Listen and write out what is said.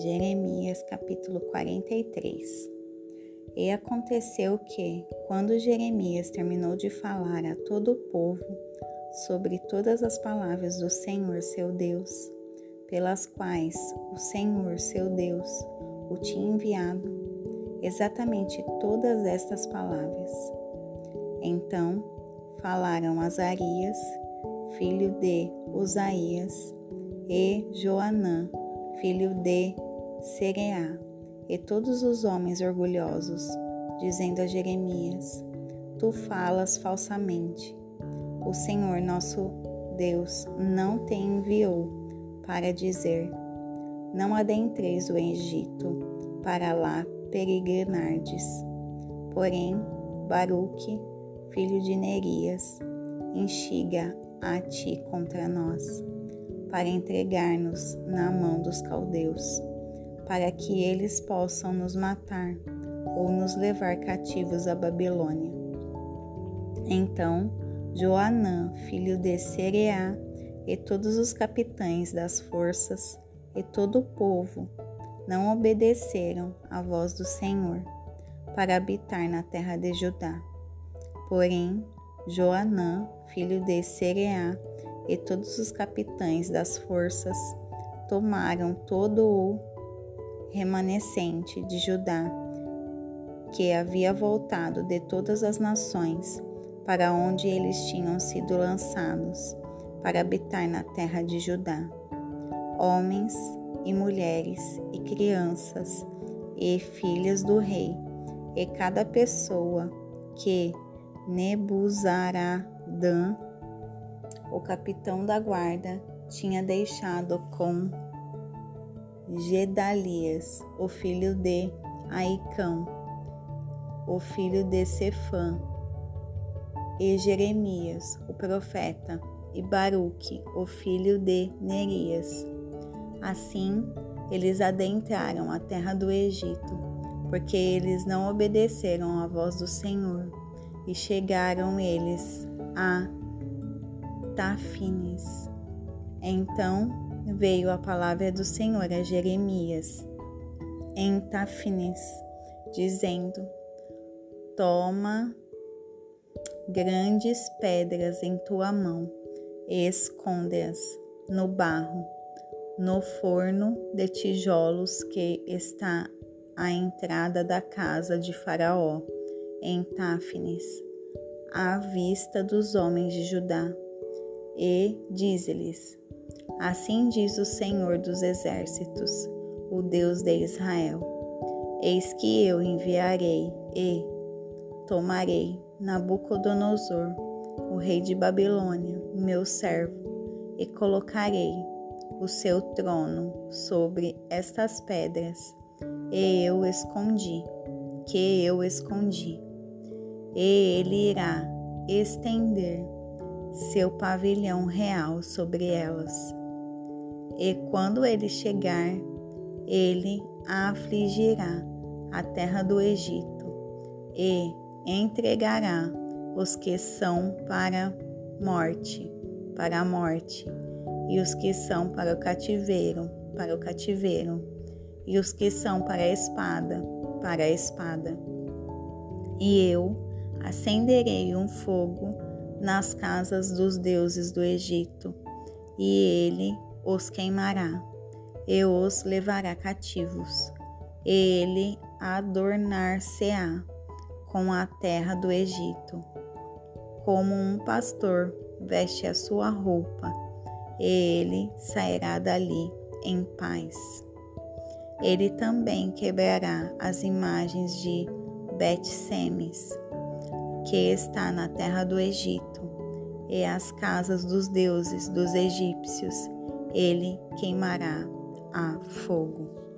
Jeremias capítulo 43 E aconteceu que, quando Jeremias terminou de falar a todo o povo sobre todas as palavras do Senhor seu Deus, pelas quais o Senhor seu Deus o tinha enviado, exatamente todas estas palavras. Então falaram Azarias, filho de Usaías, e Joanã, filho de Sereá, e todos os homens orgulhosos, dizendo a Jeremias: Tu falas falsamente. O Senhor nosso Deus não te enviou para dizer: Não adentreis o Egito, para lá peregrinardes. Porém, Baruque, filho de Nerias, instiga a ti contra nós para entregar-nos na mão dos caldeus, para que eles possam nos matar ou nos levar cativos à Babilônia. Então Joanã, filho de Sereá, e todos os capitães das forças e todo o povo não obedeceram à voz do Senhor para habitar na terra de Judá. Porém, Joanã, filho de Sereá, e todos os capitães das forças tomaram todo o remanescente de Judá, que havia voltado de todas as nações para onde eles tinham sido lançados, para habitar na terra de Judá. Homens e mulheres e crianças e filhas do rei, e cada pessoa que Nebuzaradã o capitão da guarda tinha deixado com Gedalias, o filho de Aicão, o filho de Sefã, e Jeremias, o profeta, e Baruque, o filho de Nerias. Assim, eles adentraram a terra do Egito, porque eles não obedeceram à voz do Senhor, e chegaram eles a Tafines. Então veio a palavra do Senhor a Jeremias em Tafines, dizendo: Toma grandes pedras em tua mão e esconde-as no barro, no forno de tijolos que está à entrada da casa de Faraó, em Tafnes, à vista dos homens de Judá. E dize-lhes: Assim diz o Senhor dos Exércitos, o Deus de Israel: Eis que eu enviarei e tomarei Nabucodonosor, o rei de Babilônia, meu servo, e colocarei o seu trono sobre estas pedras, e eu escondi, que eu escondi, e ele irá estender seu pavilhão real sobre elas. E quando ele chegar, ele afligirá a terra do Egito e entregará os que são para morte, para a morte, e os que são para o cativeiro, para o cativeiro, e os que são para a espada, para a espada. E eu acenderei um fogo nas casas dos deuses do Egito, e ele os queimará, e os levará cativos. Ele adornar-se-á com a terra do Egito, como um pastor veste a sua roupa, e ele sairá dali em paz. Ele também quebrará as imagens de Bet-Semes, que está na terra do Egito, e as casas dos deuses dos egípcios ele queimará a fogo.